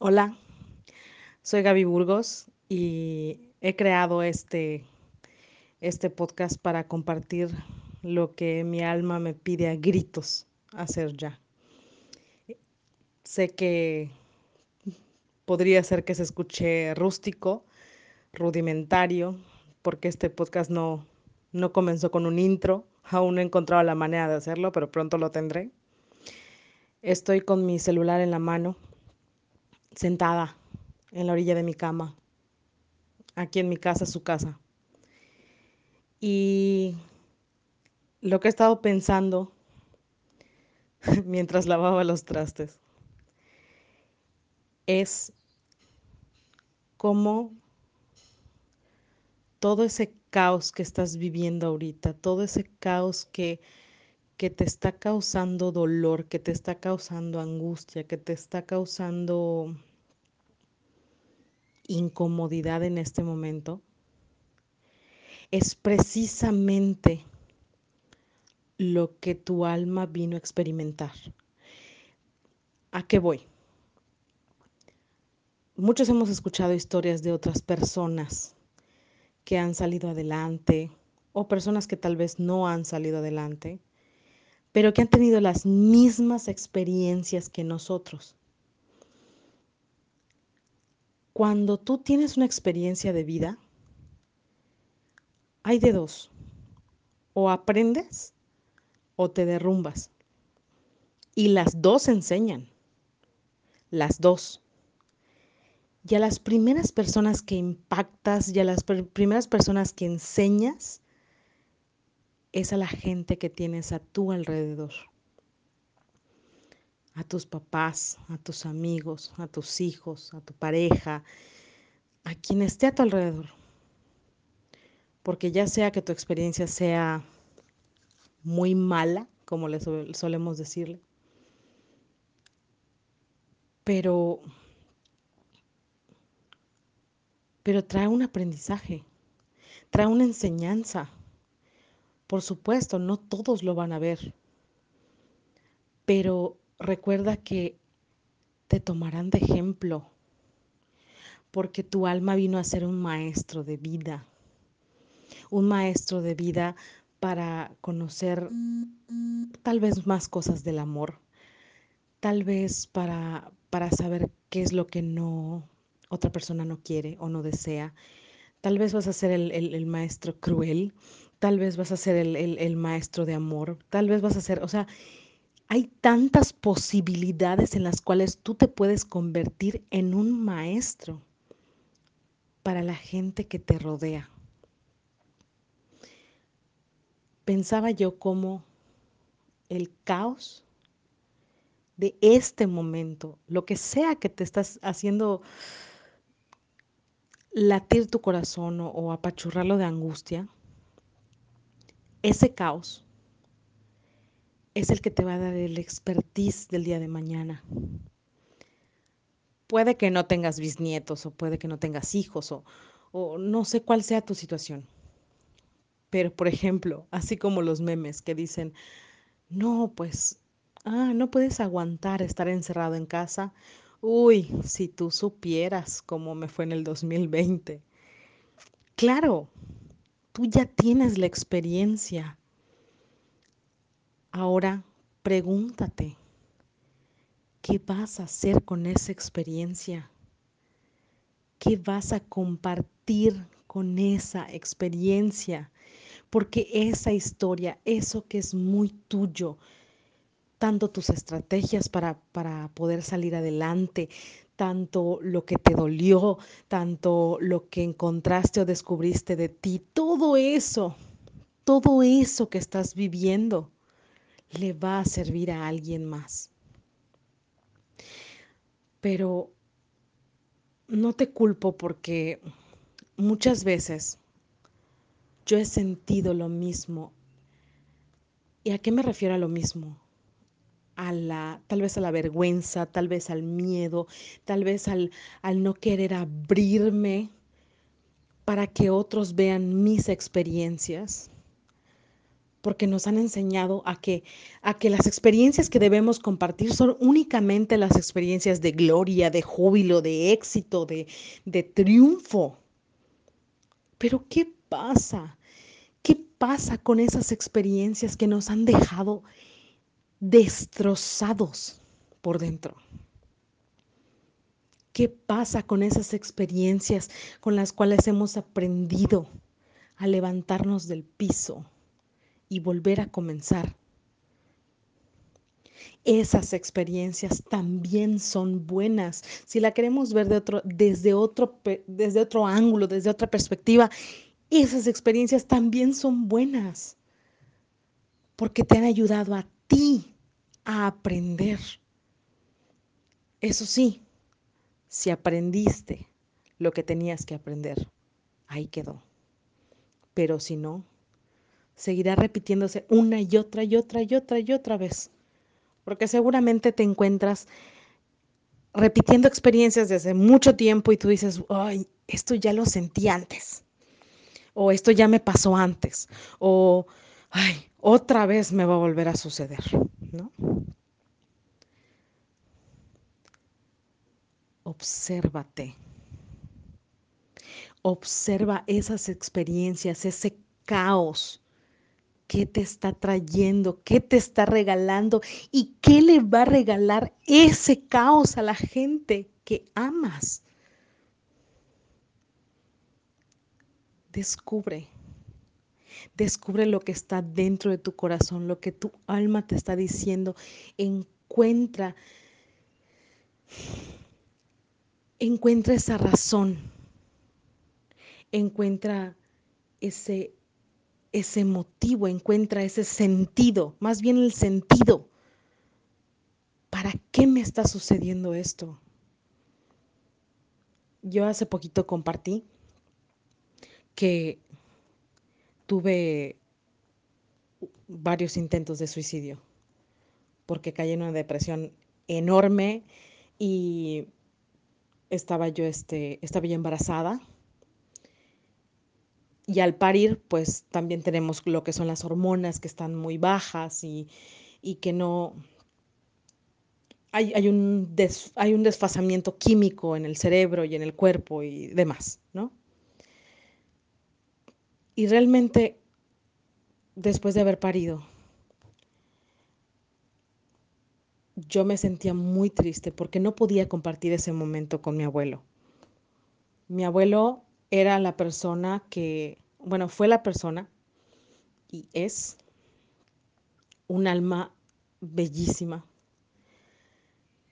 Hola, soy Gaby Burgos y he creado este, este podcast para compartir lo que mi alma me pide a gritos hacer ya. Sé que podría ser que se escuche rústico, rudimentario, porque este podcast no, no comenzó con un intro, aún no he encontrado la manera de hacerlo, pero pronto lo tendré. Estoy con mi celular en la mano, sentada en la orilla de mi cama, aquí en mi casa, su casa. Y lo que he estado pensando mientras lavaba los trastes es cómo todo ese caos que estás viviendo ahorita, todo ese caos que, que te está causando dolor, que te está causando angustia, que te está causando incomodidad en este momento, es precisamente lo que tu alma vino a experimentar. ¿A qué voy? Muchos hemos escuchado historias de otras personas que han salido adelante o personas que tal vez no han salido adelante, pero que han tenido las mismas experiencias que nosotros. Cuando tú tienes una experiencia de vida, hay de dos. O aprendes o te derrumbas. Y las dos enseñan. Las dos. Y a las primeras personas que impactas y a las primeras personas que enseñas es a la gente que tienes a tu alrededor a tus papás, a tus amigos, a tus hijos, a tu pareja, a quien esté a tu alrededor. Porque ya sea que tu experiencia sea muy mala, como le solemos decirle, pero, pero trae un aprendizaje, trae una enseñanza. Por supuesto, no todos lo van a ver, pero recuerda que te tomarán de ejemplo, porque tu alma vino a ser un maestro de vida, un maestro de vida para conocer tal vez más cosas del amor, tal vez para, para saber qué es lo que no otra persona no quiere o no desea. Tal vez vas a ser el, el, maestro cruel, tal vez vas a ser el, el, maestro de amor, tal vez vas a ser, o sea, hay tantas posibilidades en las cuales tú te puedes convertir en un maestro para la gente que te rodea. Pensaba yo cómo el caos de este momento, lo que sea que te estás haciendo latir tu corazón o, o apachurrarlo de angustia, ese caos es el que te va a dar el expertise del día de mañana. Puede que no tengas bisnietos o puede que no tengas hijos o, no sé cuál sea tu situación. Pero, por ejemplo, así como los memes que dicen, no, pues, ah, no puedes aguantar estar encerrado en casa. Uy, si tú supieras cómo me fue en el 2020. Claro, tú ya tienes la experiencia Ahora pregúntate, ¿qué vas a hacer con esa experiencia? ¿Qué vas a compartir con esa experiencia? Porque esa historia, eso que es muy tuyo, tanto tus estrategias para, para poder salir adelante, tanto lo que te dolió, tanto lo que encontraste o descubriste de ti, todo eso, todo eso que estás viviendo le va a servir a alguien más. Pero no te culpo porque muchas veces yo he sentido lo mismo. ¿Y a qué me refiero a lo mismo? A la, tal vez a la vergüenza, tal vez al miedo, tal vez al, al no querer abrirme para que otros vean mis experiencias porque nos han enseñado a que, a que las experiencias que debemos compartir son únicamente las experiencias de gloria, de júbilo, de éxito, de, de triunfo. Pero ¿qué pasa? ¿Qué pasa con esas experiencias que nos han dejado destrozados por dentro? ¿Qué pasa con esas experiencias con las cuales hemos aprendido a levantarnos del piso y volver a comenzar? Esas experiencias también son buenas. Si la queremos ver de otro, desde, otro, desde otro ángulo, desde otra perspectiva, esas experiencias también son buenas. Porque te han ayudado a a aprender. Eso sí, si aprendiste lo que tenías que aprender, ahí quedó. Pero si no, seguirá repitiéndose una y otra y otra y otra y otra vez. Porque seguramente te encuentras repitiendo experiencias desde mucho tiempo y tú dices, ay, esto ya lo sentí antes. O esto ya me pasó antes. O, ay, otra vez me va a volver a suceder, ¿no? obsérvate. Observa esas experiencias, ese caos. ¿Qué te está trayendo? ¿Qué te está regalando? ¿Y qué le va a regalar ese caos a la gente que amas? Descubre. Descubre lo que está dentro de tu corazón, lo que tu alma te está diciendo. Encuentra encuentra esa razón, encuentra ese, ese motivo, encuentra ese sentido, más bien el sentido. ¿Para qué me está sucediendo esto? Yo hace poquito compartí que tuve varios intentos de suicidio porque caí en una depresión enorme y estaba yo, este, estaba yo embarazada. Y al parir, pues también tenemos lo que son las hormonas que están muy bajas y, que no... Hay, hay, un hay un desfasamiento químico en el cerebro y en el cuerpo y demás, ¿no? Y realmente, después de haber parido, yo me sentía muy triste porque no podía compartir ese momento con mi abuelo. Mi abuelo era la persona que, bueno, fue la persona y es un alma bellísima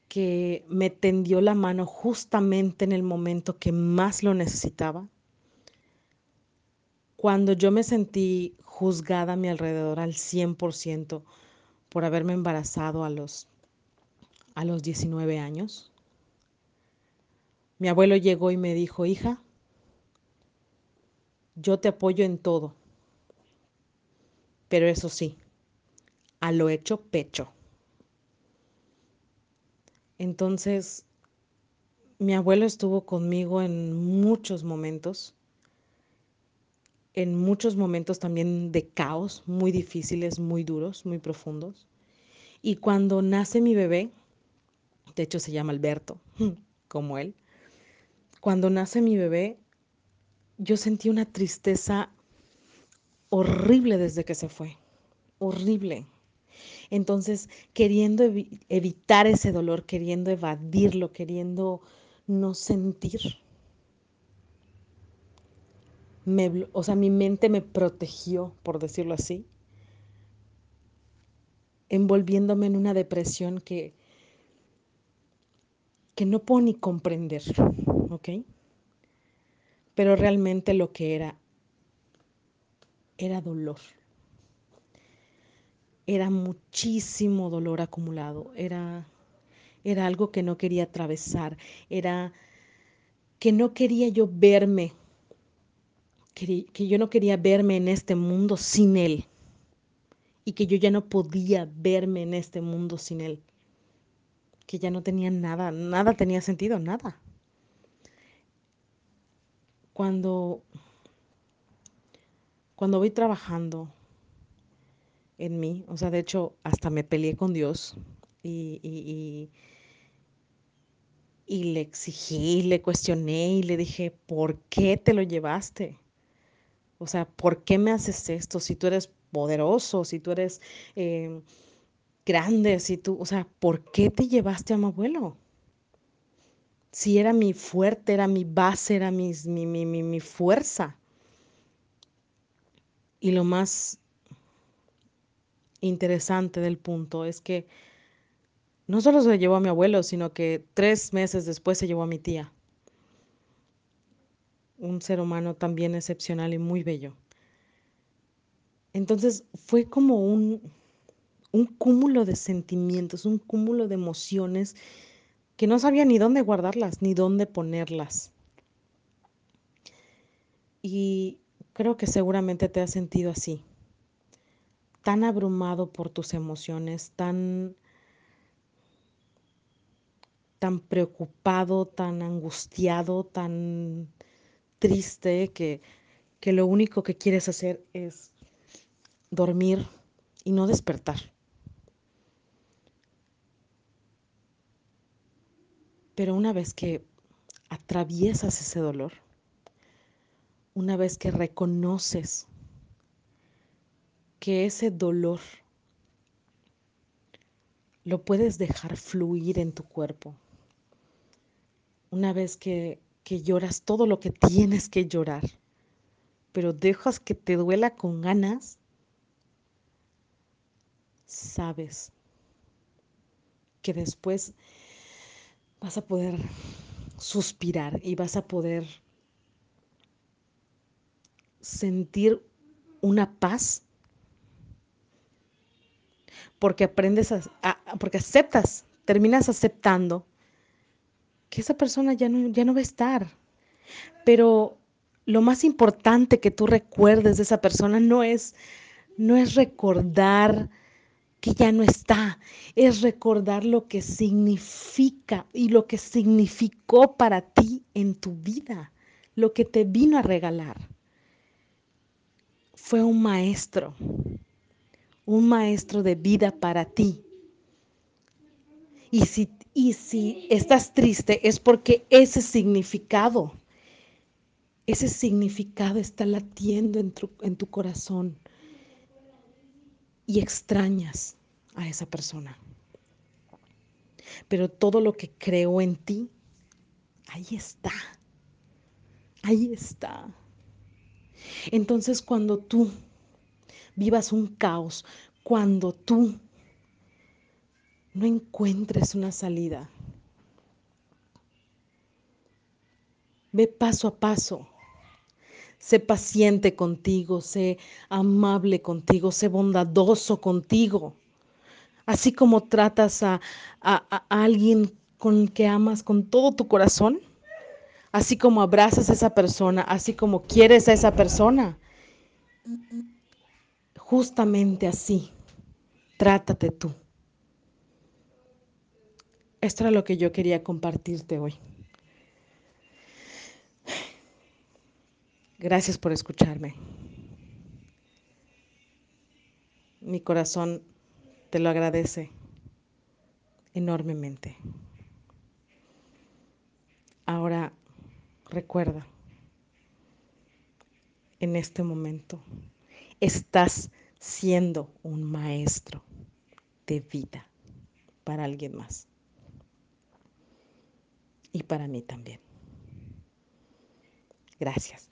que me tendió la mano justamente en el momento que más lo necesitaba. Cuando yo me sentí juzgada a mi alrededor al 100% por haberme embarazado a los a los 19 años. Mi abuelo llegó y me dijo, hija, yo te apoyo en todo, pero eso sí, a lo hecho pecho. Entonces, mi abuelo estuvo conmigo en muchos momentos, en muchos momentos también de caos, muy difíciles, muy duros, muy profundos. Y cuando nace mi bebé, de hecho se llama Alberto, como él. Cuando nace mi bebé, yo sentí una tristeza horrible desde que se fue, horrible. Entonces, queriendo evitar ese dolor, queriendo evadirlo, queriendo no sentir, o sea, mi mente me protegió, por decirlo así, envolviéndome en una depresión que que no puedo ni comprender, ¿ok? Pero realmente lo que era, era dolor. Era muchísimo dolor acumulado, era, era algo que no quería atravesar, era que no quería yo verme, que, yo no quería verme en este mundo sin Él y que yo ya no podía verme en este mundo sin Él que ya no tenía nada, nada tenía sentido, nada. Cuando, cuando voy trabajando en mí. O sea, de hecho, hasta me peleé con Dios y, y, y, y le exigí, le cuestioné y le dije, ¿por qué te lo llevaste? O sea, ¿por qué me haces esto? Si tú eres poderoso, si tú eres eh, grande, si tú, o sea, ¿por qué te llevaste a mi abuelo? Si era mi fuerte, era mi base, era mi, mi, mi, mi fuerza. Y lo más interesante del punto es que no solo se llevó a mi abuelo, sino que tres meses después se llevó a mi tía. Un ser humano también excepcional y muy bello. Entonces fue como un, un cúmulo de sentimientos, un cúmulo de emociones que no sabía ni dónde guardarlas, ni dónde ponerlas. Y creo que seguramente te has sentido así, tan abrumado por tus emociones, tan tan preocupado, tan angustiado, tan triste que, que lo único que quieres hacer es dormir y no despertar. Pero una vez que atraviesas ese dolor, una vez que reconoces que ese dolor lo puedes dejar fluir en tu cuerpo, una vez que, que lloras todo lo que tienes que llorar, pero dejas que te duela con ganas, sabes que después vas a poder suspirar y vas a poder sentir una paz porque aprendes a, porque aceptas, terminas aceptando que esa persona ya no, ya no va a estar. Pero lo más importante que tú recuerdes de esa persona no es, no es recordar que ya no está, es recordar lo que significa y lo que significó para ti en tu vida, lo que te vino a regalar. Fue un maestro, un maestro de vida para ti. Y si, y si estás triste es porque ese significado, ese significado está latiendo en tu, en tu corazón y extrañas a esa persona. Pero todo lo que creó en ti, ahí está. Ahí está. Entonces cuando tú vivas un caos, cuando tú no encuentres una salida, ve paso a paso Sé paciente contigo, sé amable contigo, sé bondadoso contigo. Así como tratas a, a, alguien con que amas con todo tu corazón, así como abrazas a esa persona, así como quieres a esa persona. Justamente así, trátate tú. Esto era lo que yo quería compartirte hoy. Gracias por escucharme. Mi corazón te lo agradece enormemente. Ahora recuerda, en este momento estás siendo un maestro de vida para alguien más y para mí también. Gracias.